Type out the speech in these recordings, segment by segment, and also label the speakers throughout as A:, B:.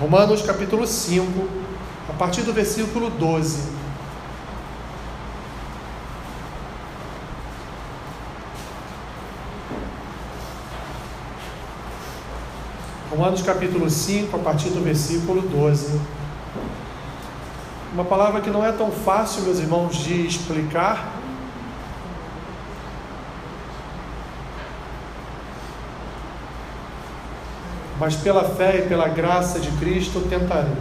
A: Romanos capítulo 5, a partir do versículo 12. Romanos capítulo 5, a partir do versículo 12. Uma palavra que não é tão fácil, meus irmãos, de explicar. Mas pela fé e pela graça de Cristo tentarei.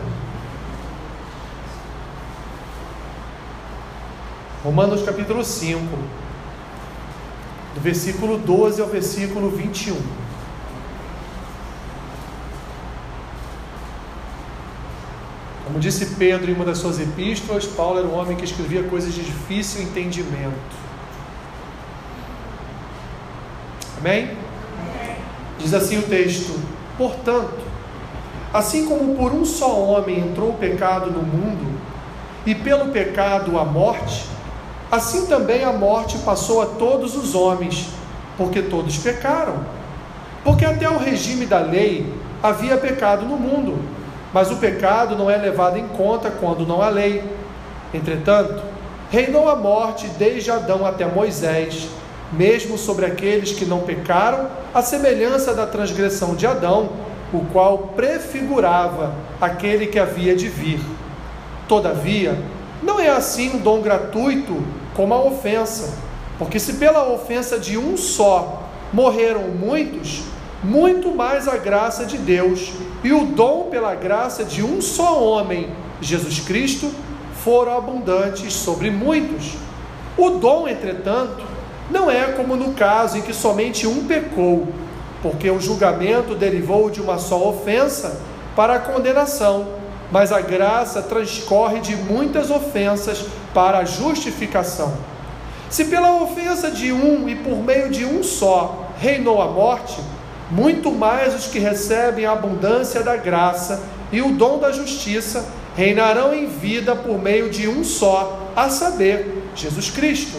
A: Romanos capítulo 5, do versículo 12 ao versículo 21. Como disse Pedro em uma das suas epístolas, Paulo era um homem que escrevia coisas de difícil entendimento. Amém? Diz assim o texto: Portanto, assim como por um só homem entrou o pecado no mundo, e pelo pecado a morte, assim também a morte passou a todos os homens, porque todos pecaram. Porque até o regime da lei havia pecado no mundo mas o pecado não é levado em conta quando não há lei. Entretanto, reinou a morte desde Adão até Moisés, mesmo sobre aqueles que não pecaram, a semelhança da transgressão de Adão, o qual prefigurava aquele que havia de vir. Todavia, não é assim um dom gratuito como a ofensa, porque se pela ofensa de um só morreram muitos, muito mais a graça de Deus e o dom pela graça de um só homem, Jesus Cristo, foram abundantes sobre muitos. O dom, entretanto, não é como no caso em que somente um pecou, porque o julgamento derivou de uma só ofensa para a condenação, mas a graça transcorre de muitas ofensas para a justificação. Se pela ofensa de um e por meio de um só reinou a morte, muito mais os que recebem a abundância da graça e o dom da justiça reinarão em vida por meio de um só, a saber, Jesus Cristo.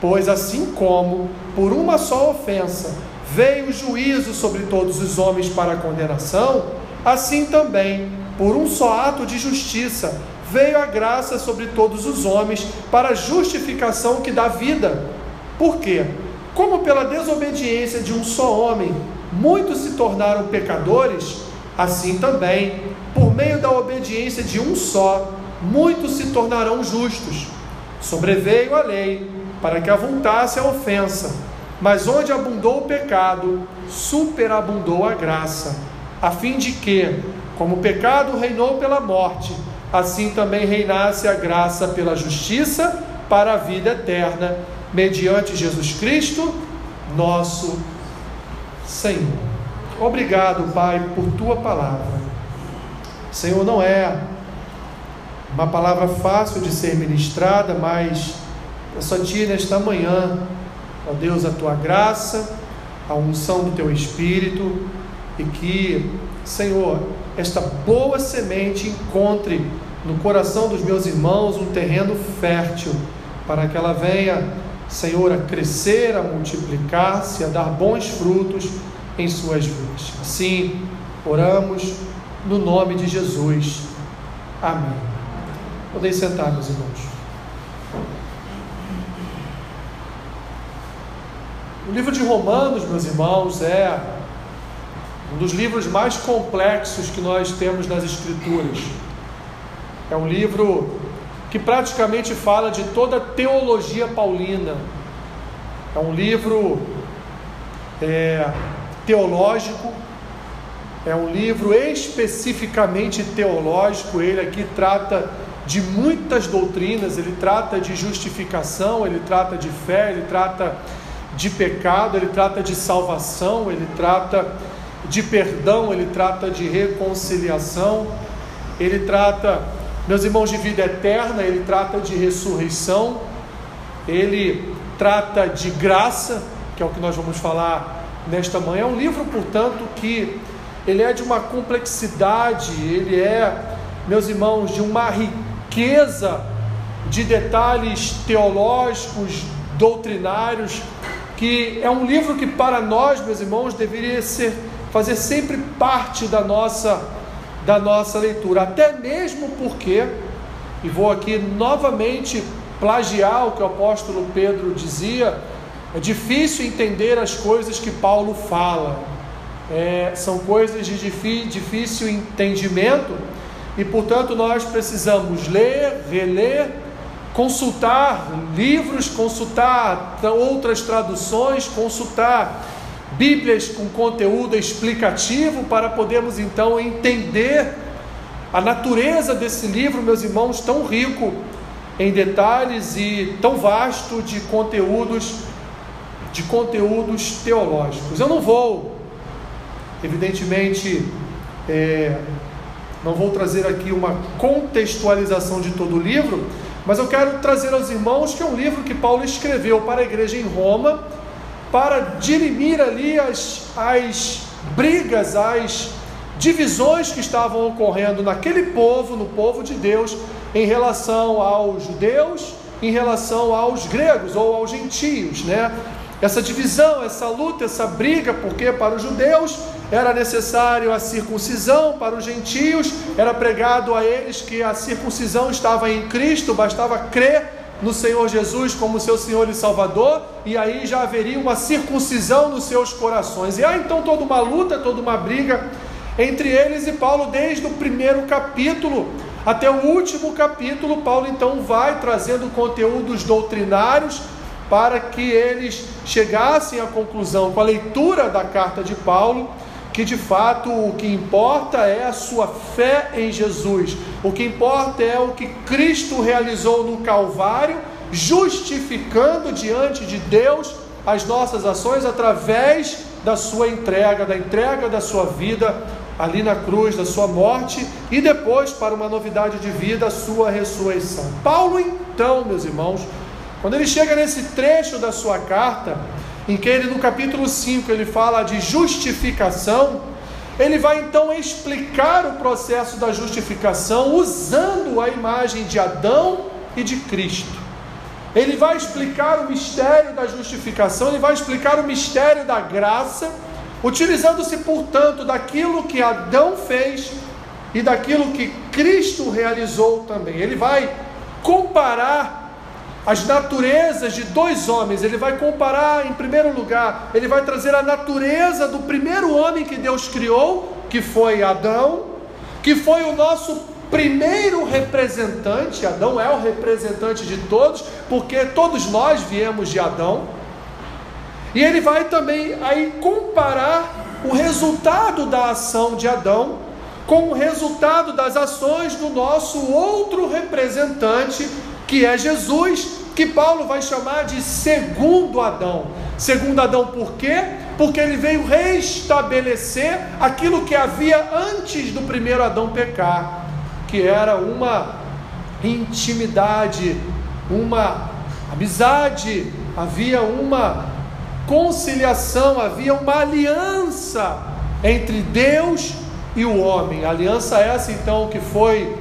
A: Pois assim como por uma só ofensa veio o juízo sobre todos os homens para condenação, assim também, por um só ato de justiça, veio a graça sobre todos os homens para a justificação que dá vida. Por quê? Como pela desobediência de um só homem muitos se tornaram pecadores, assim também, por meio da obediência de um só, muitos se tornarão justos. Sobreveio a lei para que avultasse a ofensa, mas onde abundou o pecado, superabundou a graça, a fim de que, como o pecado reinou pela morte, assim também reinasse a graça pela justiça para a vida eterna, mediante Jesus Cristo, nosso Senhor. Obrigado, Pai, por tua palavra. Senhor, não é uma palavra fácil de ser ministrada, mas eu só te nesta manhã, ó Deus, a tua graça, a unção do teu espírito e que, Senhor, esta boa semente encontre no coração dos meus irmãos um terreno fértil para que ela venha Senhor, a crescer, a multiplicar-se, a dar bons frutos em suas vidas. Assim, oramos no nome de Jesus. Amém. Podem sentar, meus irmãos. O livro de Romanos, meus irmãos, é um dos livros mais complexos que nós temos nas Escrituras. É um livro que praticamente fala de toda a teologia paulina. É um livro é, teológico, é um livro especificamente teológico. Ele aqui trata de muitas doutrinas, ele trata de justificação, ele trata de fé, ele trata de pecado, ele trata de salvação, ele trata de perdão, ele trata de reconciliação, ele trata meus irmãos, de vida eterna, ele trata de ressurreição, ele trata de graça, que é o que nós vamos falar nesta manhã. É um livro, portanto, que ele é de uma complexidade, ele é, meus irmãos, de uma riqueza de detalhes teológicos, doutrinários, que é um livro que para nós, meus irmãos, deveria ser fazer sempre parte da nossa da nossa leitura, até mesmo porque, e vou aqui novamente plagiar o que o apóstolo Pedro dizia, é difícil entender as coisas que Paulo fala, é, são coisas de difícil entendimento e, portanto, nós precisamos ler, reler, consultar livros, consultar outras traduções, consultar Bíblias com conteúdo explicativo para podermos então entender a natureza desse livro, meus irmãos, tão rico em detalhes e tão vasto de conteúdos de conteúdos teológicos. Eu não vou, evidentemente, é, não vou trazer aqui uma contextualização de todo o livro, mas eu quero trazer aos irmãos que é um livro que Paulo escreveu para a igreja em Roma para dirimir ali as, as brigas, as divisões que estavam ocorrendo naquele povo, no povo de Deus, em relação aos judeus, em relação aos gregos ou aos gentios, né? Essa divisão, essa luta, essa briga, porque para os judeus era necessário a circuncisão, para os gentios era pregado a eles que a circuncisão estava em Cristo, bastava crer no Senhor Jesus como seu Senhor e Salvador, e aí já haveria uma circuncisão nos seus corações. E há então toda uma luta, toda uma briga entre eles e Paulo, desde o primeiro capítulo até o último capítulo. Paulo então vai trazendo conteúdos doutrinários para que eles chegassem à conclusão, com a leitura da carta de Paulo, que de fato o que importa é a sua fé em Jesus, o que importa é o que Cristo realizou no Calvário, justificando diante de Deus as nossas ações através da sua entrega, da entrega da sua vida ali na cruz, da sua morte e depois, para uma novidade de vida, a sua ressurreição. Paulo, então, meus irmãos, quando ele chega nesse trecho da sua carta, em que ele no capítulo 5 ele fala de justificação, ele vai então explicar o processo da justificação usando a imagem de Adão e de Cristo. Ele vai explicar o mistério da justificação, ele vai explicar o mistério da graça, utilizando-se, portanto, daquilo que Adão fez e daquilo que Cristo realizou também. Ele vai comparar as naturezas de dois homens. Ele vai comparar, em primeiro lugar, ele vai trazer a natureza do primeiro homem que Deus criou, que foi Adão, que foi o nosso primeiro representante. Adão é o representante de todos, porque todos nós viemos de Adão. E ele vai também aí comparar o resultado da ação de Adão com o resultado das ações do nosso outro representante, que é Jesus, que Paulo vai chamar de segundo Adão. Segundo Adão, por quê? Porque ele veio restabelecer aquilo que havia antes do primeiro Adão pecar, que era uma intimidade, uma amizade, havia uma conciliação, havia uma aliança entre Deus e o homem. aliança essa então que foi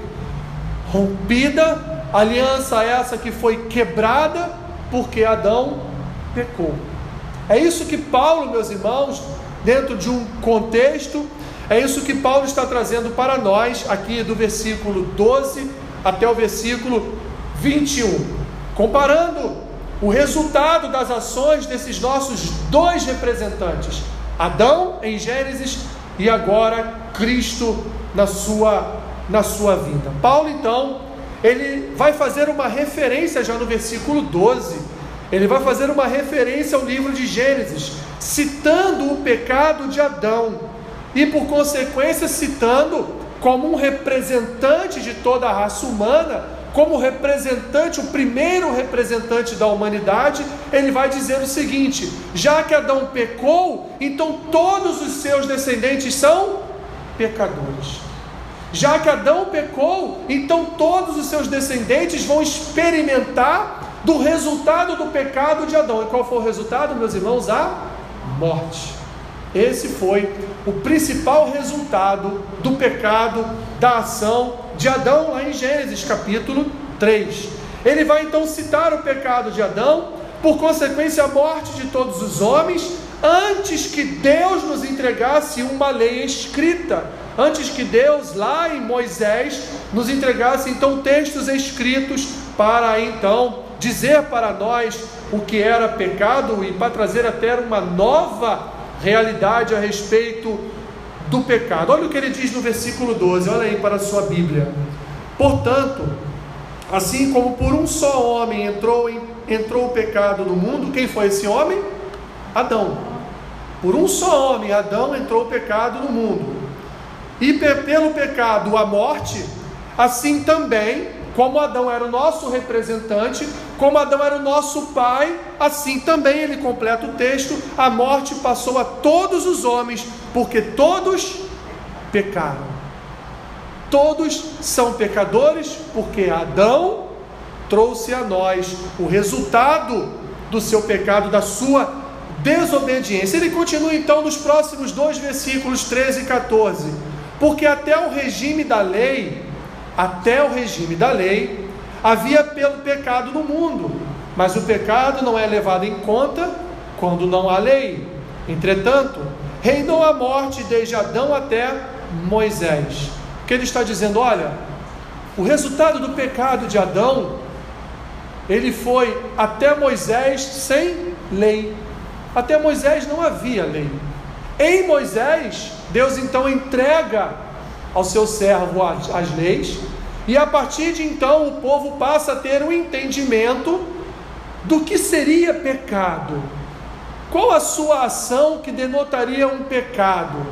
A: rompida Aliança essa que foi quebrada porque Adão pecou. É isso que Paulo, meus irmãos, dentro de um contexto, é isso que Paulo está trazendo para nós aqui do versículo 12 até o versículo 21, comparando o resultado das ações desses nossos dois representantes, Adão em Gênesis e agora Cristo na sua na sua vinda. Paulo então ele vai fazer uma referência já no versículo 12. Ele vai fazer uma referência ao livro de Gênesis, citando o pecado de Adão e, por consequência, citando como um representante de toda a raça humana, como representante, o primeiro representante da humanidade, ele vai dizer o seguinte: já que Adão pecou, então todos os seus descendentes são pecadores. Já que Adão pecou, então todos os seus descendentes vão experimentar do resultado do pecado de Adão. E qual foi o resultado, meus irmãos? A morte. Esse foi o principal resultado do pecado, da ação de Adão, lá em Gênesis capítulo 3. Ele vai então citar o pecado de Adão, por consequência, a morte de todos os homens, antes que Deus nos entregasse uma lei escrita antes que Deus, lá em Moisés, nos entregasse então textos escritos para então dizer para nós o que era pecado e para trazer até uma nova realidade a respeito do pecado. Olha o que ele diz no versículo 12, olha aí para a sua Bíblia. Portanto, assim como por um só homem entrou, em, entrou o pecado no mundo, quem foi esse homem? Adão. Por um só homem, Adão, entrou o pecado no mundo. E pelo pecado a morte, assim também, como Adão era o nosso representante, como Adão era o nosso pai, assim também ele completa o texto: a morte passou a todos os homens, porque todos pecaram. Todos são pecadores, porque Adão trouxe a nós o resultado do seu pecado, da sua desobediência. Ele continua então nos próximos dois versículos 13 e 14. Porque até o regime da lei, até o regime da lei, havia pelo pecado no mundo, mas o pecado não é levado em conta quando não há lei. Entretanto, reinou a morte desde Adão até Moisés. Que ele está dizendo? Olha, o resultado do pecado de Adão, ele foi até Moisés sem lei. Até Moisés não havia lei. Em Moisés, Deus então entrega ao seu servo as, leis, e a partir de então o povo passa a ter um entendimento do que seria pecado. Qual a sua ação que denotaria um pecado?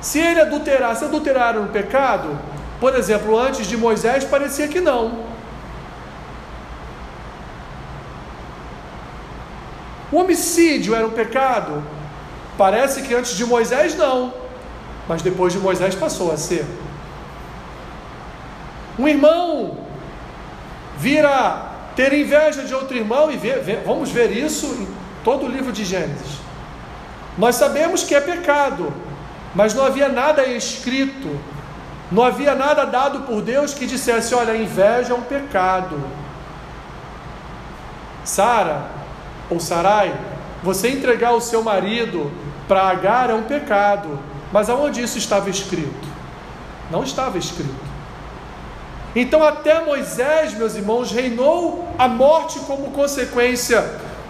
A: Se ele adulterasse, adulterar um pecado? Por exemplo, antes de Moisés parecia que não. O homicídio era um pecado? Parece que antes de Moisés não, mas depois de Moisés passou a ser. Um irmão vira ter inveja de outro irmão e ver, vamos ver isso em todo o livro de Gênesis. Nós sabemos que é pecado, mas não havia nada escrito, não havia nada dado por Deus que dissesse: olha, inveja é um pecado. Sara ou Sarai, você entregar o seu marido para Agar é um pecado, mas aonde isso estava escrito? Não estava escrito. Então, até Moisés, meus irmãos, reinou a morte como consequência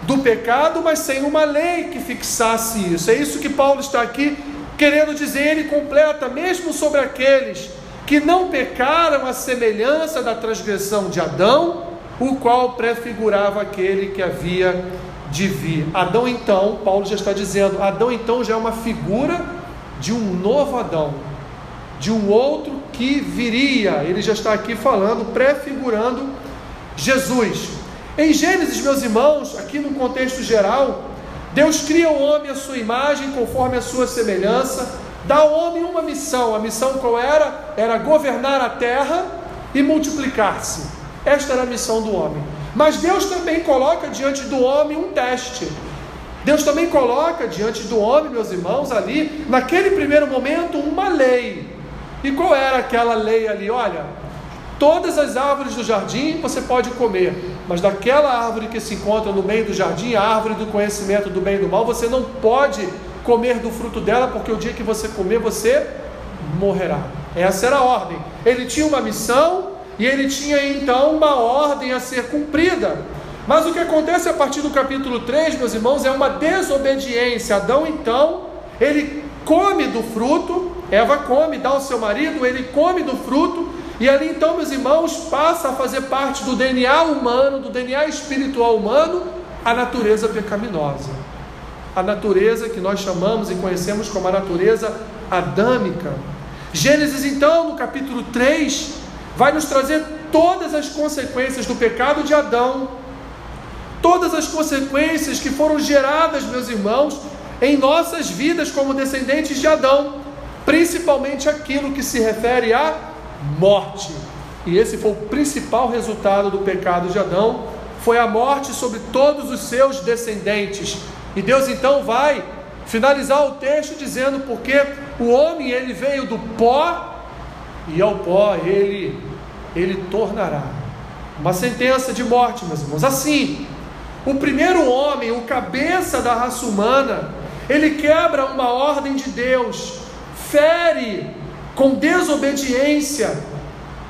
A: do pecado, mas sem uma lei que fixasse isso. É isso que Paulo está aqui querendo dizer. Ele completa, mesmo sobre aqueles que não pecaram a semelhança da transgressão de Adão, o qual prefigurava aquele que havia de vir. Adão, então, Paulo já está dizendo, Adão, então, já é uma figura de um novo Adão de um outro que viria. Ele já está aqui falando, prefigurando Jesus. Em Gênesis, meus irmãos, aqui no contexto geral, Deus cria o homem à sua imagem, conforme a sua semelhança, dá ao homem uma missão. A missão qual era? Era governar a terra e multiplicar-se. Esta era a missão do homem. Mas Deus também coloca diante do homem um teste. Deus também coloca diante do homem, meus irmãos, ali, naquele primeiro momento, uma lei. E qual era aquela lei ali? Olha, todas as árvores do jardim você pode comer, mas daquela árvore que se encontra no meio do jardim, a árvore do conhecimento do bem e do mal, você não pode comer do fruto dela, porque o dia que você comer, você morrerá. Essa era a ordem. Ele tinha uma missão e ele tinha então uma ordem a ser cumprida. Mas o que acontece a partir do capítulo 3, meus irmãos, é uma desobediência. Adão então, ele come do fruto, Eva come, dá ao seu marido, ele come do fruto, e ali então, meus irmãos, passa a fazer parte do DNA humano, do DNA espiritual humano, a natureza pecaminosa. A natureza que nós chamamos e conhecemos como a natureza adâmica. Gênesis, então, no capítulo 3, vai nos trazer todas as consequências do pecado de Adão, todas as consequências que foram geradas, meus irmãos, em nossas vidas como descendentes de Adão principalmente aquilo que se refere à morte. E esse foi o principal resultado do pecado de Adão, foi a morte sobre todos os seus descendentes. E Deus então vai finalizar o texto dizendo porque o homem ele veio do pó e ao pó ele ele tornará. Uma sentença de morte, meus irmãos. Assim, o primeiro homem, o cabeça da raça humana, ele quebra uma ordem de Deus fere com desobediência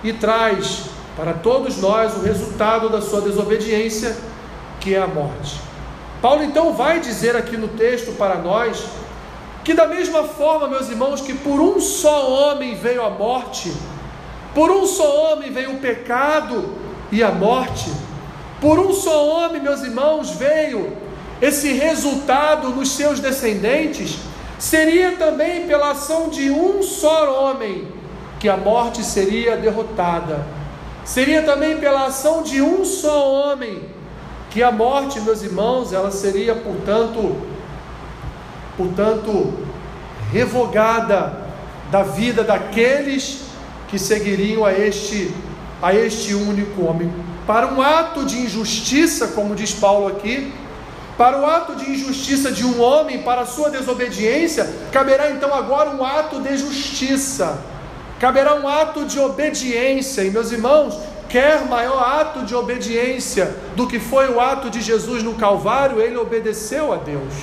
A: e traz para todos nós o resultado da sua desobediência, que é a morte. Paulo então vai dizer aqui no texto para nós que, da mesma forma, meus irmãos, que por um só homem veio a morte, por um só homem veio o pecado e a morte, por um só homem, meus irmãos, veio esse resultado nos seus descendentes, seria também pela ação de um só homem que a morte seria derrotada. Seria também pela ação de um só homem que a morte, meus irmãos, ela seria, portanto, portanto, revogada da vida daqueles que seguiriam a este a este único homem. Para um ato de injustiça, como diz Paulo aqui, para o ato de injustiça de um homem, para a sua desobediência, caberá então agora um ato de justiça, caberá um ato de obediência. E meus irmãos, quer maior ato de obediência do que foi o ato de Jesus no Calvário, ele obedeceu a Deus.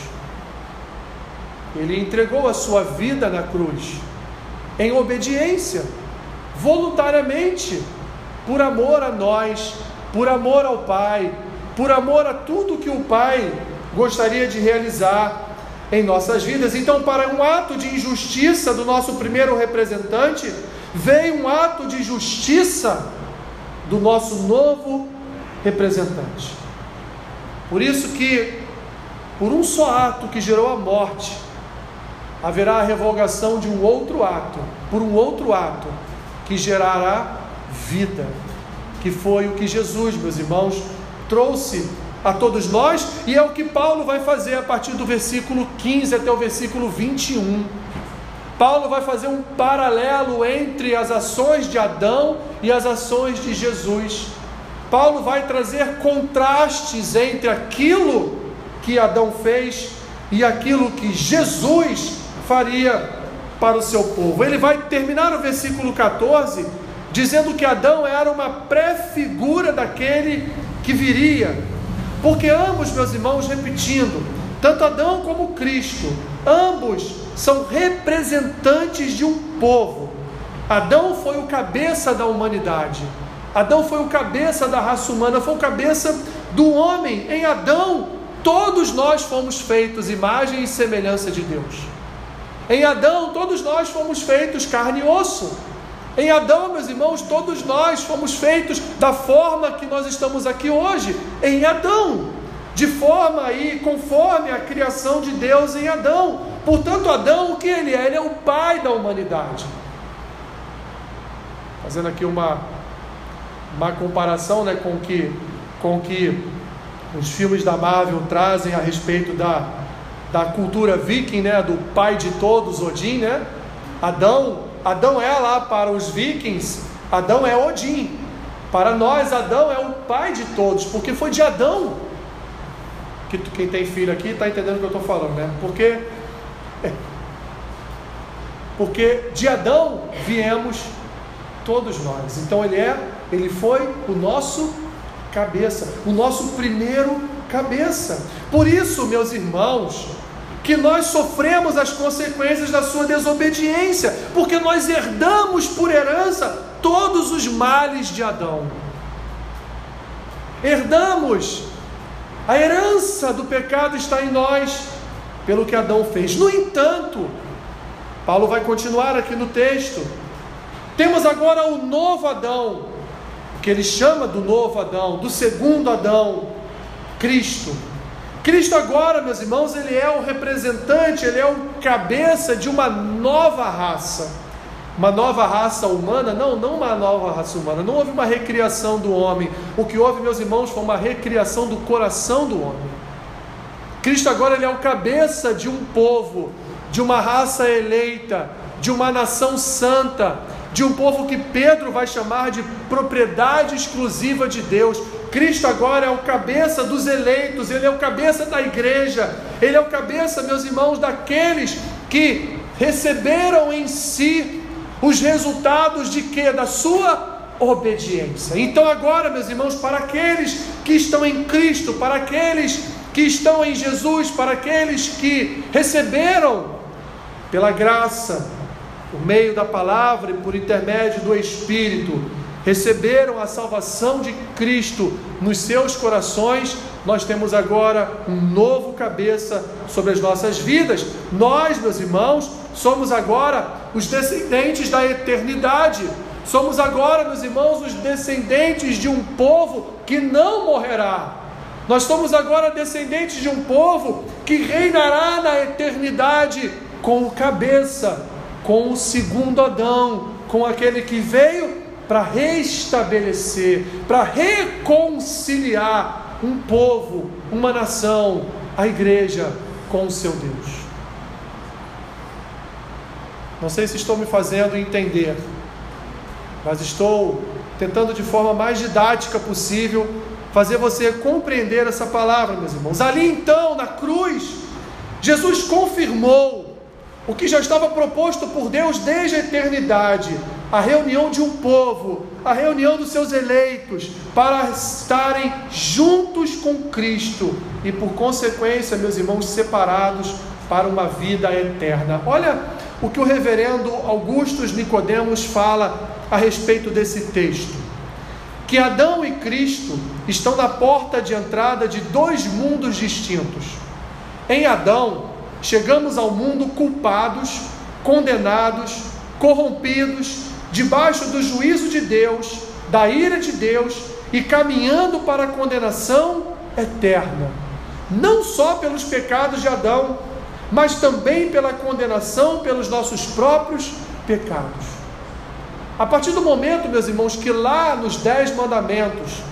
A: Ele entregou a sua vida na cruz, em obediência, voluntariamente, por amor a nós, por amor ao Pai, por amor a tudo que o Pai gostaria de realizar em nossas vidas. Então, para um ato de injustiça do nosso primeiro representante, veio um ato de justiça do nosso novo representante. Por isso que, por um só ato que gerou a morte, haverá a revogação de um outro ato, por um outro ato que gerará vida, que foi o que Jesus, meus irmãos, trouxe a todos nós, e é o que Paulo vai fazer a partir do versículo 15 até o versículo 21. Paulo vai fazer um paralelo entre as ações de Adão e as ações de Jesus. Paulo vai trazer contrastes entre aquilo que Adão fez e aquilo que Jesus faria para o seu povo. Ele vai terminar o versículo 14 dizendo que Adão era uma pré-figura daquele que viria. Porque ambos, meus irmãos, repetindo, tanto Adão como Cristo, ambos são representantes de um povo. Adão foi o cabeça da humanidade. Adão foi o cabeça da raça humana, foi o cabeça do homem. Em Adão, todos nós fomos feitos imagem e semelhança de Deus. Em Adão, todos nós fomos feitos carne e osso. Em Adão, meus irmãos, todos nós fomos feitos da forma que nós estamos aqui hoje. Em Adão, de forma aí, conforme a criação de Deus em Adão. Portanto, Adão, o que ele é? Ele é o pai da humanidade. Fazendo aqui uma, uma comparação né, com que, com que os filmes da Marvel trazem a respeito da, da cultura viking, né, do pai de todos, Odin, né? Adão, Adão é lá para os vikings, Adão é Odin. Para nós, Adão é o pai de todos, porque foi de Adão que quem tem filho aqui está entendendo o que eu estou falando, né? Porque é, porque de Adão viemos todos nós. Então ele é, ele foi o nosso cabeça, o nosso primeiro cabeça. Por isso, meus irmãos, que nós sofremos as consequências da sua desobediência, porque nós herdamos por herança todos os males de Adão. Herdamos a herança do pecado está em nós, pelo que Adão fez. No entanto, Paulo vai continuar aqui no texto. Temos agora o novo Adão, que ele chama do novo Adão, do segundo Adão, Cristo. Cristo agora, meus irmãos, ele é o representante, ele é o cabeça de uma nova raça. Uma nova raça humana? Não, não uma nova raça humana. Não houve uma recriação do homem. O que houve, meus irmãos, foi uma recriação do coração do homem. Cristo agora ele é o cabeça de um povo, de uma raça eleita, de uma nação santa, de um povo que Pedro vai chamar de propriedade exclusiva de Deus. Cristo agora é o cabeça dos eleitos, ele é o cabeça da igreja, ele é o cabeça, meus irmãos, daqueles que receberam em si os resultados de quê? Da sua obediência. Então agora, meus irmãos, para aqueles que estão em Cristo, para aqueles que estão em Jesus, para aqueles que receberam pela graça por meio da palavra e por intermédio do Espírito, receberam a salvação de Cristo nos seus corações, nós temos agora um novo cabeça sobre as nossas vidas. Nós, meus irmãos, somos agora os descendentes da eternidade. Somos agora, meus irmãos, os descendentes de um povo que não morrerá. Nós somos agora descendentes de um povo que reinará na eternidade com o cabeça, com o segundo Adão, com aquele que veio para restabelecer, para reconciliar um povo, uma nação, a igreja com o seu Deus. Não sei se estou me fazendo entender, mas estou tentando de forma mais didática possível fazer você compreender essa palavra, meus irmãos. Ali então, na cruz, Jesus confirmou o que já estava proposto por Deus desde a eternidade a reunião de um povo, a reunião dos seus eleitos, para estarem juntos com Cristo e, por consequência, meus irmãos, separados para uma vida eterna. Olha o que o reverendo Augustus Nicodemos fala a respeito desse texto. Que Adão e Cristo estão na porta de entrada de dois mundos distintos. Em Adão, chegamos ao mundo culpados, condenados, corrompidos, debaixo do juízo de Deus, da ira de Deus e caminhando para a condenação eterna. Não só pelos pecados de Adão, mas também pela condenação pelos nossos próprios pecados. A partir do momento, meus irmãos, que lá nos Dez Mandamentos,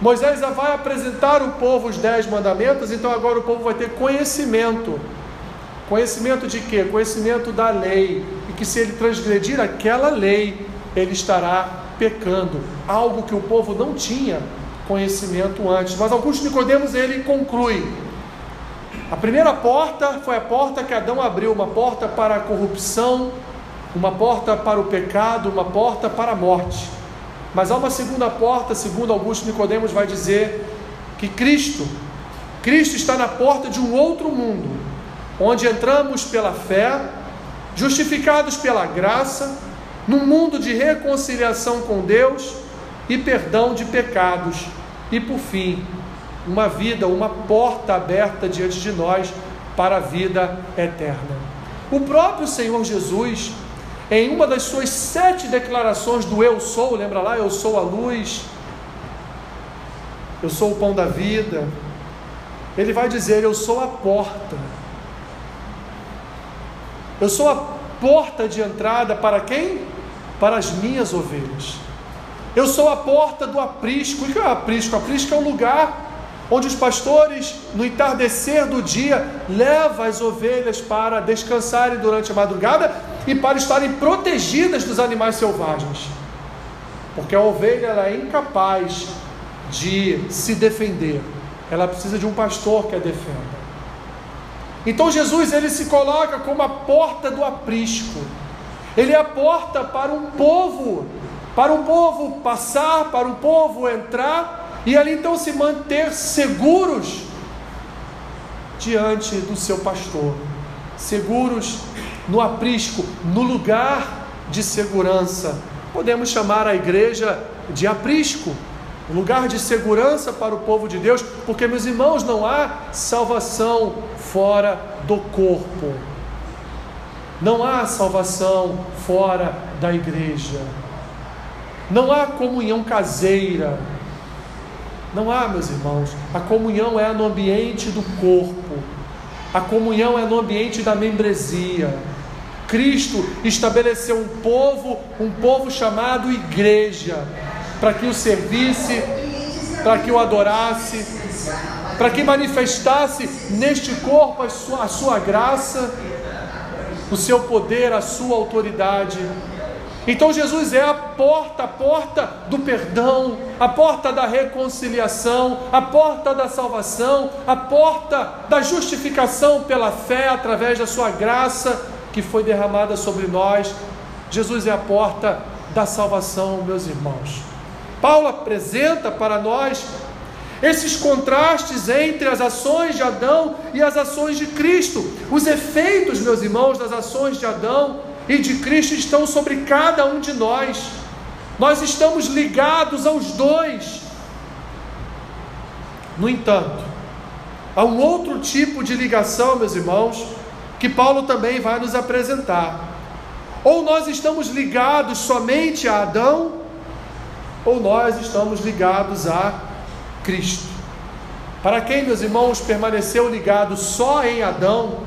A: Moisés vai apresentar ao povo os Dez Mandamentos, então agora o povo vai ter conhecimento. Conhecimento de quê? Conhecimento da lei que se ele transgredir aquela lei, ele estará pecando, algo que o povo não tinha conhecimento antes. Mas Augusto Nicodemos ele conclui: a primeira porta foi a porta que Adão abriu, uma porta para a corrupção, uma porta para o pecado, uma porta para a morte. Mas há uma segunda porta, segundo Augusto Nicodemos vai dizer que Cristo, Cristo está na porta de um outro mundo, onde entramos pela fé justificados pela graça, num mundo de reconciliação com Deus e perdão de pecados, e por fim, uma vida, uma porta aberta diante de nós para a vida eterna. O próprio Senhor Jesus, em uma das suas sete declarações do Eu sou, lembra lá? Eu sou a luz, eu sou o pão da vida. Ele vai dizer: Eu sou a porta. Eu sou a porta de entrada para quem? Para as minhas ovelhas. Eu sou a porta do aprisco. O que é o aprisco? O aprisco é um lugar onde os pastores, no entardecer do dia, levam as ovelhas para descansarem durante a madrugada e para estarem protegidas dos animais selvagens. Porque a ovelha é incapaz de se defender. Ela precisa de um pastor que a defenda. Então Jesus ele se coloca como a porta do aprisco. Ele é a porta para um povo, para um povo passar, para um povo entrar e ali então se manter seguros diante do seu pastor, seguros no aprisco, no lugar de segurança. Podemos chamar a igreja de aprisco, um lugar de segurança para o povo de Deus, porque, meus irmãos, não há salvação fora do corpo, não há salvação fora da igreja, não há comunhão caseira, não há, meus irmãos, a comunhão é no ambiente do corpo, a comunhão é no ambiente da membresia. Cristo estabeleceu um povo, um povo chamado igreja, para que o servisse, para que o adorasse, para que manifestasse neste corpo a sua, a sua graça, o seu poder, a sua autoridade. Então Jesus é a porta, a porta do perdão, a porta da reconciliação, a porta da salvação, a porta da justificação pela fé através da sua graça que foi derramada sobre nós. Jesus é a porta da salvação, meus irmãos. Paulo apresenta para nós esses contrastes entre as ações de Adão e as ações de Cristo. Os efeitos, meus irmãos, das ações de Adão e de Cristo estão sobre cada um de nós. Nós estamos ligados aos dois. No entanto, há um outro tipo de ligação, meus irmãos, que Paulo também vai nos apresentar. Ou nós estamos ligados somente a Adão, ou nós estamos ligados a Cristo. Para quem, meus irmãos, permaneceu ligado só em Adão,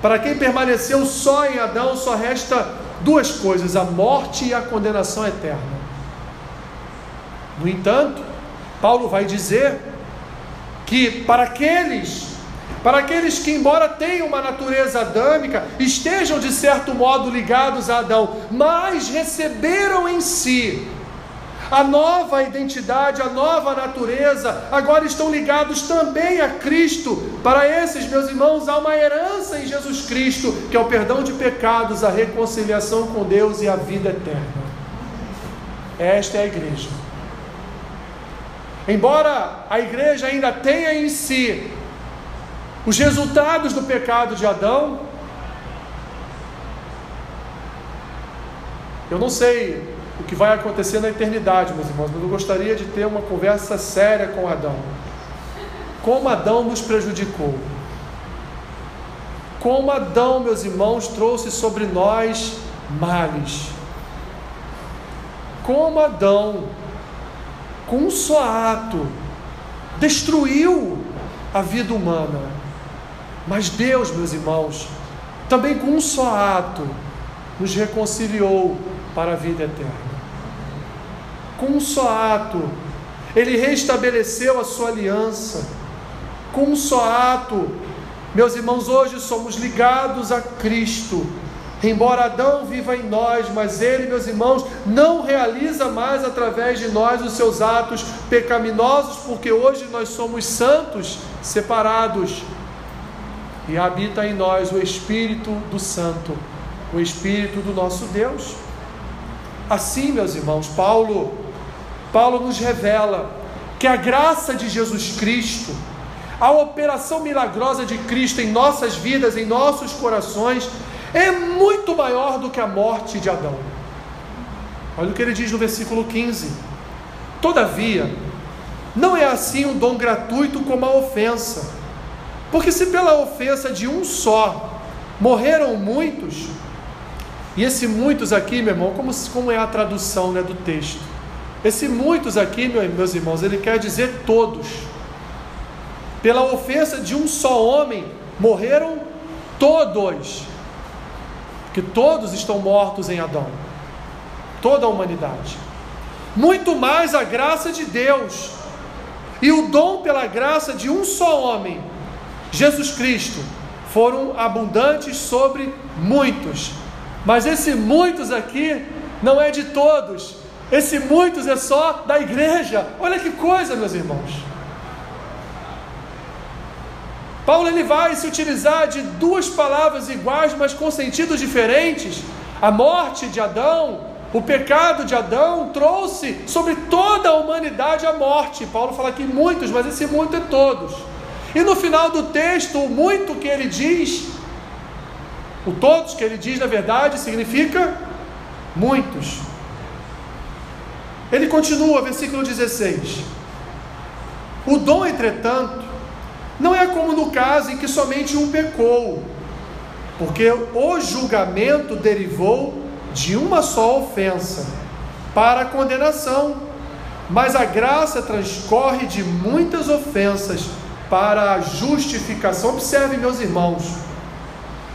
A: para quem permaneceu só em Adão, só resta duas coisas: a morte e a condenação eterna. No entanto, Paulo vai dizer que para aqueles para aqueles que, embora tenham uma natureza adâmica, estejam de certo modo ligados a Adão, mas receberam em si a nova identidade, a nova natureza, agora estão ligados também a Cristo. Para esses, meus irmãos, há uma herança em Jesus Cristo, que é o perdão de pecados, a reconciliação com Deus e a vida eterna. Esta é a igreja. Embora a igreja ainda tenha em si os resultados do pecado de Adão, eu não sei o que vai acontecer na eternidade, meus irmãos, mas eu gostaria de ter uma conversa séria com Adão. Como Adão nos prejudicou. Como Adão, meus irmãos, trouxe sobre nós males. Como Adão, com um só ato, destruiu a vida humana. Mas Deus, meus irmãos, também com um só ato, nos reconciliou para a vida eterna com um só ato, ele restabeleceu a sua aliança. Com um só ato, meus irmãos, hoje somos ligados a Cristo. Embora Adão viva em nós, mas ele, meus irmãos, não realiza mais através de nós os seus atos pecaminosos, porque hoje nós somos santos, separados, e habita em nós o Espírito do Santo, o Espírito do nosso Deus. Assim, meus irmãos, Paulo Paulo nos revela que a graça de Jesus Cristo, a operação milagrosa de Cristo em nossas vidas, em nossos corações, é muito maior do que a morte de Adão. Olha o que ele diz no versículo 15: Todavia, não é assim um dom gratuito como a ofensa, porque se pela ofensa de um só morreram muitos, e esse muitos aqui, meu irmão, como, como é a tradução né, do texto? Esse muitos aqui, meus irmãos, ele quer dizer todos. Pela ofensa de um só homem, morreram todos. Que todos estão mortos em Adão. Toda a humanidade. Muito mais a graça de Deus. E o dom pela graça de um só homem, Jesus Cristo, foram abundantes sobre muitos. Mas esse muitos aqui não é de todos, esse muitos é só da igreja. Olha que coisa, meus irmãos. Paulo ele vai se utilizar de duas palavras iguais, mas com sentidos diferentes. A morte de Adão, o pecado de Adão trouxe sobre toda a humanidade a morte. Paulo fala aqui muitos, mas esse muito é todos. E no final do texto, o muito que ele diz, o todos que ele diz, na verdade, significa muitos. Ele continua, versículo 16: O dom, entretanto, não é como no caso em que somente um pecou, porque o julgamento derivou de uma só ofensa para a condenação, mas a graça transcorre de muitas ofensas para a justificação. Observe, meus irmãos,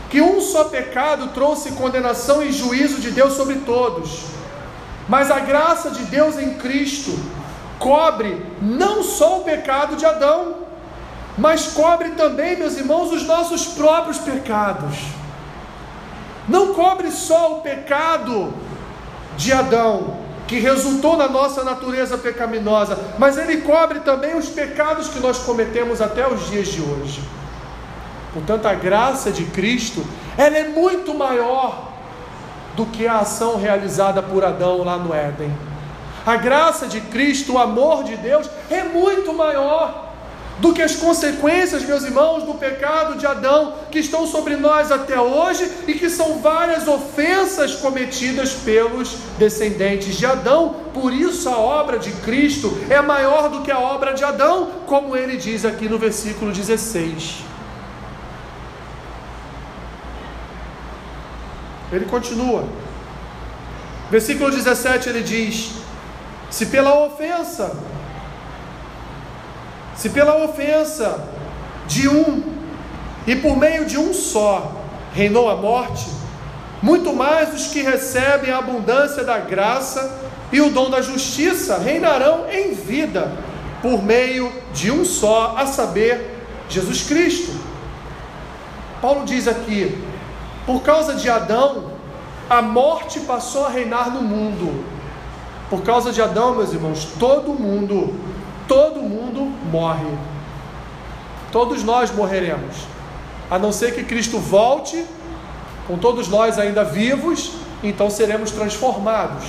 A: que um só pecado trouxe condenação e juízo de Deus sobre todos mas a graça de Deus em Cristo cobre não só o pecado de Adão, mas cobre também, meus irmãos, os nossos próprios pecados. Não cobre só o pecado de Adão, que resultou na nossa natureza pecaminosa, mas ele cobre também os pecados que nós cometemos até os dias de hoje. Portanto, a graça de Cristo, ela é muito maior do que a ação realizada por Adão lá no Éden. A graça de Cristo, o amor de Deus é muito maior. do que as consequências, meus irmãos, do pecado de Adão que estão sobre nós até hoje e que são várias ofensas cometidas pelos descendentes de Adão. Por isso a obra de Cristo é maior do que a obra de Adão, como ele diz aqui no versículo 16. Ele continua. Versículo 17 ele diz: Se pela ofensa se pela ofensa de um e por meio de um só reinou a morte, muito mais os que recebem a abundância da graça e o dom da justiça reinarão em vida por meio de um só, a saber, Jesus Cristo. Paulo diz aqui: por causa de Adão, a morte passou a reinar no mundo. Por causa de Adão, meus irmãos, todo mundo todo mundo morre. Todos nós morreremos. A não ser que Cristo volte, com todos nós ainda vivos, então seremos transformados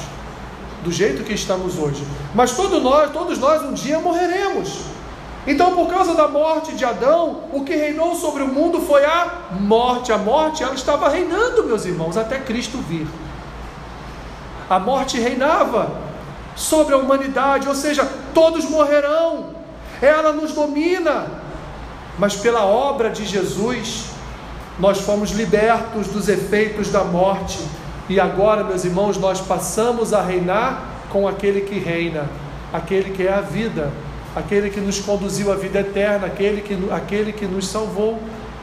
A: do jeito que estamos hoje. Mas todos nós, todos nós um dia morreremos. Então, por causa da morte de Adão, o que reinou sobre o mundo foi a morte. A morte, ela estava reinando, meus irmãos, até Cristo vir. A morte reinava sobre a humanidade, ou seja, todos morrerão, ela nos domina, mas pela obra de Jesus, nós fomos libertos dos efeitos da morte, e agora, meus irmãos, nós passamos a reinar com aquele que reina, aquele que é a vida, aquele que nos conduziu à vida eterna, aquele que, aquele que nos salvou.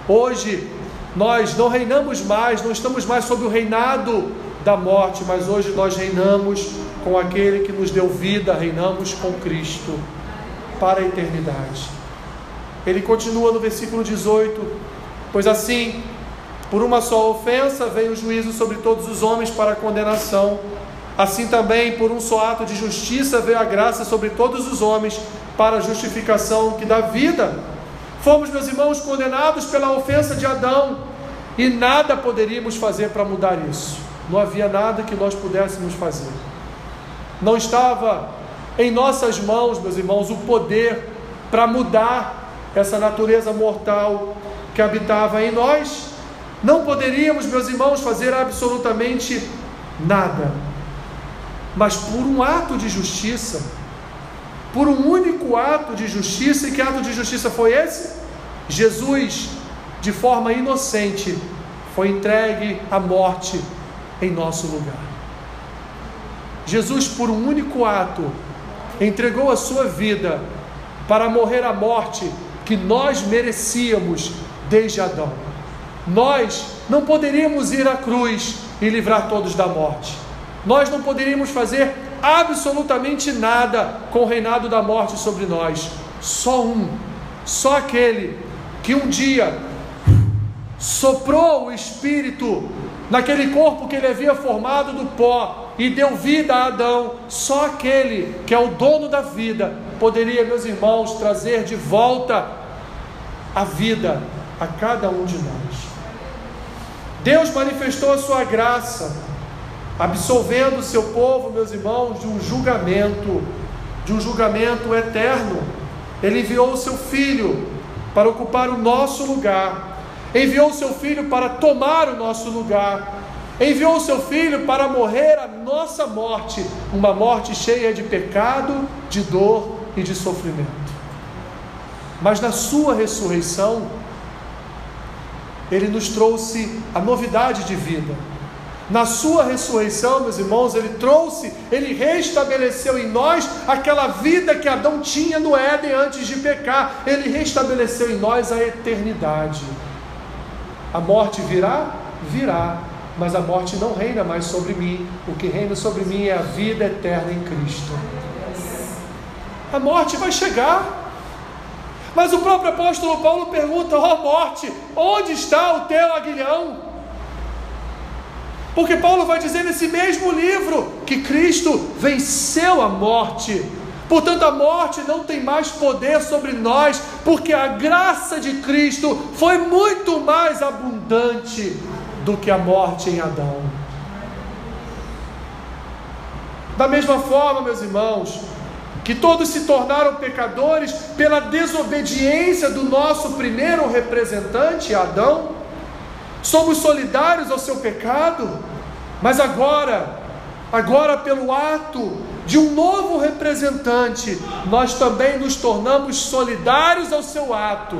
A: Hoje, nós não reinamos mais, não estamos mais sob o reinado da morte, mas hoje nós reinamos com aquele que nos deu vida, reinamos com Cristo para a eternidade. Ele continua no versículo 18: Pois assim, por uma só ofensa veio o juízo sobre todos os homens para a condenação, assim também por um só ato de justiça veio a graça sobre todos os homens para a justificação que dá vida. Fomos, meus irmãos, condenados pela ofensa de Adão e nada poderíamos fazer para mudar isso. Não havia nada que nós pudéssemos fazer. Não estava em nossas mãos, meus irmãos, o poder para mudar essa natureza mortal que habitava em nós. Não poderíamos, meus irmãos, fazer absolutamente nada. Mas por um ato de justiça, por um único ato de justiça, e que ato de justiça foi esse? Jesus, de forma inocente, foi entregue à morte em nosso lugar. Jesus, por um único ato, entregou a sua vida para morrer a morte que nós merecíamos desde Adão. Nós não poderíamos ir à cruz e livrar todos da morte. Nós não poderíamos fazer absolutamente nada com o reinado da morte sobre nós. Só um, só aquele que um dia soprou o Espírito naquele corpo que ele havia formado do pó e deu vida a Adão, só aquele que é o dono da vida poderia, meus irmãos, trazer de volta a vida a cada um de nós. Deus manifestou a sua graça, absolvendo o seu povo, meus irmãos, de um julgamento, de um julgamento eterno. Ele enviou o seu filho para ocupar o nosso lugar enviou o seu filho para tomar o nosso lugar, enviou o seu filho para morrer a nossa morte, uma morte cheia de pecado, de dor e de sofrimento. Mas na sua ressurreição, ele nos trouxe a novidade de vida. Na sua ressurreição, meus irmãos, ele trouxe, ele restabeleceu em nós aquela vida que Adão tinha no Éden antes de pecar. Ele restabeleceu em nós a eternidade. A morte virá? Virá, mas a morte não reina mais sobre mim. O que reina sobre mim é a vida eterna em Cristo. A morte vai chegar. Mas o próprio apóstolo Paulo pergunta: Ó oh, morte, onde está o teu aguilhão? Porque Paulo vai dizer nesse mesmo livro que Cristo venceu a morte Portanto, a morte não tem mais poder sobre nós, porque a graça de Cristo foi muito mais abundante do que a morte em Adão. Da mesma forma, meus irmãos, que todos se tornaram pecadores pela desobediência do nosso primeiro representante, Adão. Somos solidários ao seu pecado, mas agora, agora pelo ato de um novo representante, nós também nos tornamos solidários ao seu ato,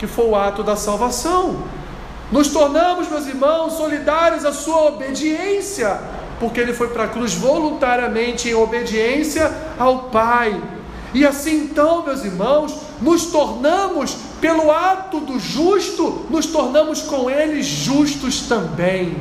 A: que foi o ato da salvação. Nos tornamos, meus irmãos, solidários à sua obediência, porque ele foi para a cruz voluntariamente em obediência ao Pai. E assim então, meus irmãos, nos tornamos, pelo ato do justo, nos tornamos com ele justos também.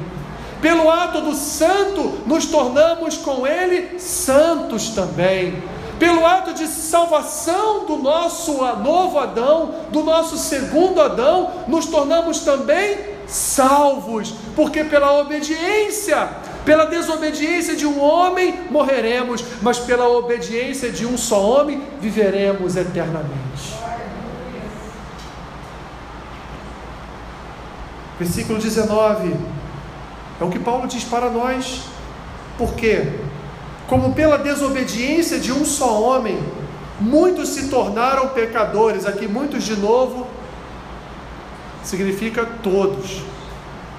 A: Pelo ato do santo, nos tornamos com ele santos também pelo ato de salvação do nosso novo Adão, do nosso segundo Adão, nos tornamos também salvos, porque pela obediência, pela desobediência de um homem morreremos, mas pela obediência de um só homem viveremos eternamente. Versículo 19 é o que Paulo diz para nós. Por quê? como pela desobediência de um só homem, muitos se tornaram pecadores. Aqui, muitos de novo, significa todos.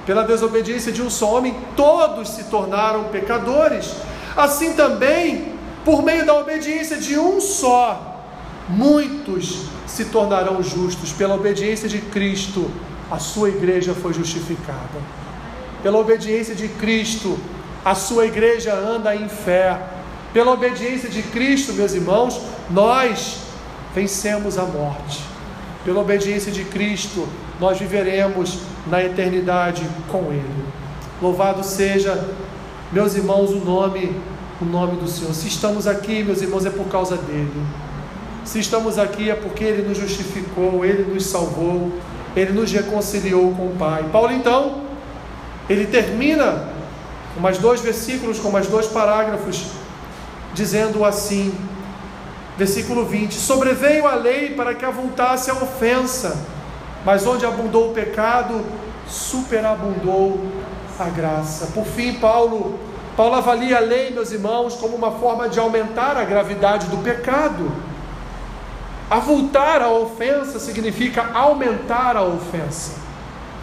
A: Pela desobediência de um só homem, todos se tornaram pecadores. Assim também, por meio da obediência de um só, muitos se tornarão justos. Pela obediência de Cristo, a sua igreja foi justificada. Pela obediência de Cristo, a sua igreja anda em fé. Pela obediência de Cristo, meus irmãos, nós vencemos a morte. Pela obediência de Cristo, nós viveremos na eternidade com Ele. Louvado seja, meus irmãos, o nome, o nome do Senhor. Se estamos aqui, meus irmãos, é por causa dele. Se estamos aqui é porque ele nos justificou, ele nos salvou, ele nos reconciliou com o Pai. Paulo então, ele termina com mais dois versículos, com mais dois parágrafos, dizendo assim, versículo 20: Sobreveio a lei para que avultasse a ofensa, mas onde abundou o pecado, superabundou a graça. Por fim, Paulo, Paulo avalia a lei, meus irmãos, como uma forma de aumentar a gravidade do pecado. Avultar a ofensa significa aumentar a ofensa.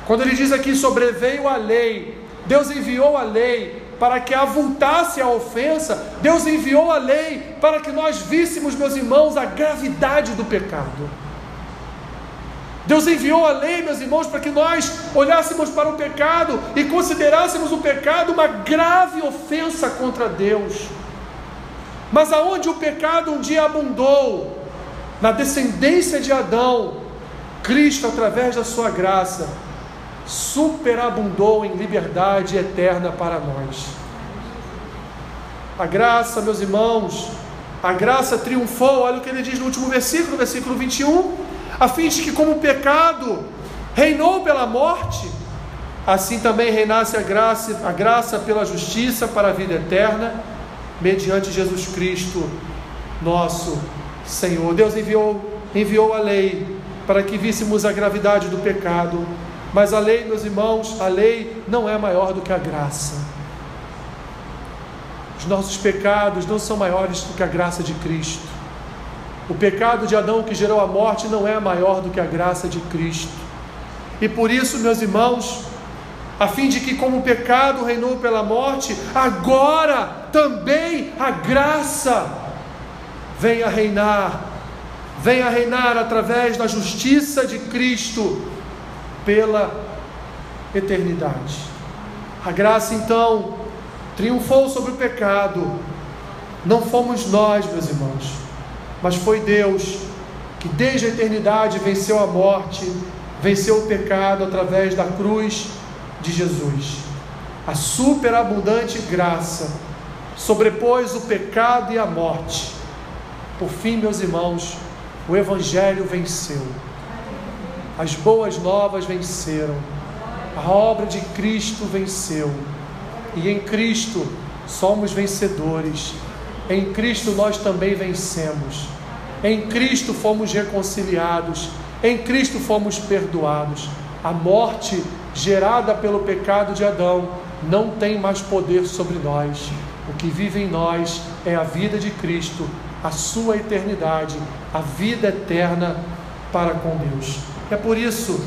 A: Quando ele diz aqui sobreveio a lei, Deus enviou a lei para que avultasse a ofensa, Deus enviou a lei para que nós víssemos, meus irmãos, a gravidade do pecado. Deus enviou a lei, meus irmãos, para que nós olhássemos para o pecado e considerássemos o pecado uma grave ofensa contra Deus. Mas aonde o pecado um dia abundou, na descendência de Adão, Cristo, através da sua graça, superabundou em liberdade eterna para nós. A graça, meus irmãos, a graça triunfou, olha o que ele diz no último versículo, versículo 21, a fim de que, como o pecado reinou pela morte, assim também reinasse a graça, a graça pela justiça para a vida eterna, mediante Jesus Cristo, nosso Senhor. Deus enviou, enviou a lei para que víssemos a gravidade do pecado mas a lei, meus irmãos, a lei não é maior do que a graça. Os nossos pecados não são maiores do que a graça de Cristo. O pecado de Adão que gerou a morte não é maior do que a graça de Cristo. E por isso, meus irmãos, a fim de que, como o pecado reinou pela morte, agora também a graça venha reinar, venha reinar através da justiça de Cristo pela eternidade. A graça então triunfou sobre o pecado. Não fomos nós, meus irmãos, mas foi Deus que desde a eternidade venceu a morte, venceu o pecado através da cruz de Jesus. A superabundante graça sobrepôs o pecado e a morte. Por fim, meus irmãos, o Evangelho venceu. As boas novas venceram. A obra de Cristo venceu. E em Cristo somos vencedores. Em Cristo nós também vencemos. Em Cristo fomos reconciliados. Em Cristo fomos perdoados. A morte gerada pelo pecado de Adão não tem mais poder sobre nós. O que vive em nós é a vida de Cristo, a sua eternidade, a vida eterna para com Deus. É por isso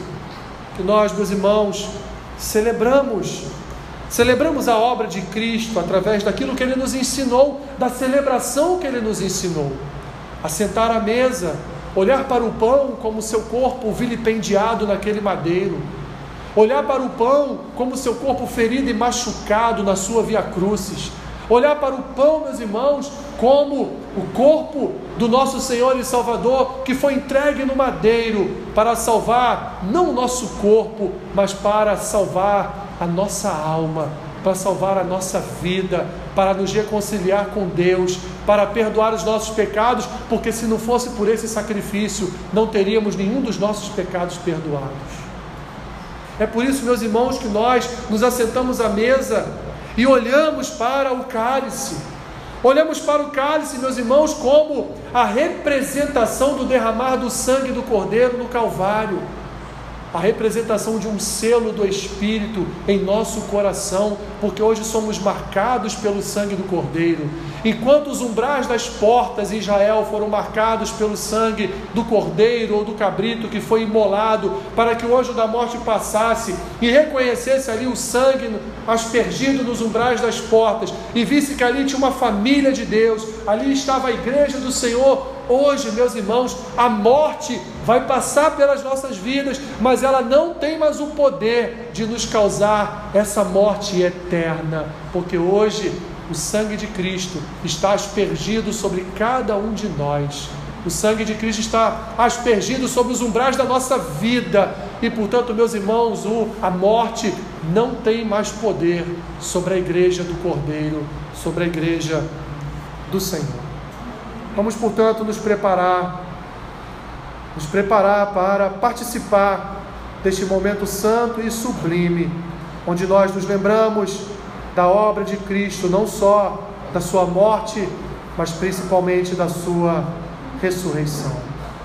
A: que nós, meus irmãos, celebramos Celebramos a obra de Cristo através daquilo que ele nos ensinou, da celebração que ele nos ensinou. A sentar à mesa, olhar para o pão como seu corpo vilipendiado naquele madeiro, olhar para o pão como seu corpo ferido e machucado na sua via crucis, olhar para o pão, meus irmãos, como o corpo do nosso Senhor e Salvador que foi entregue no madeiro para salvar não o nosso corpo, mas para salvar a nossa alma, para salvar a nossa vida, para nos reconciliar com Deus, para perdoar os nossos pecados, porque se não fosse por esse sacrifício, não teríamos nenhum dos nossos pecados perdoados. É por isso, meus irmãos, que nós nos assentamos à mesa e olhamos para o cálice. Olhamos para o cálice, meus irmãos, como a representação do derramar do sangue do Cordeiro no Calvário a representação de um selo do Espírito em nosso coração, porque hoje somos marcados pelo sangue do Cordeiro. Enquanto os umbrais das portas em Israel foram marcados pelo sangue do cordeiro ou do cabrito que foi imolado para que o anjo da morte passasse e reconhecesse ali o sangue aspergido nos umbrais das portas e visse que ali tinha uma família de Deus, ali estava a igreja do Senhor. Hoje, meus irmãos, a morte vai passar pelas nossas vidas, mas ela não tem mais o poder de nos causar essa morte eterna, porque hoje o sangue de Cristo está aspergido sobre cada um de nós. O sangue de Cristo está aspergido sobre os umbrais da nossa vida. E, portanto, meus irmãos, o, a morte não tem mais poder sobre a igreja do Cordeiro, sobre a igreja do Senhor. Vamos, portanto, nos preparar, nos preparar para participar deste momento santo e sublime, onde nós nos lembramos da obra de Cristo, não só da sua morte, mas principalmente da sua ressurreição.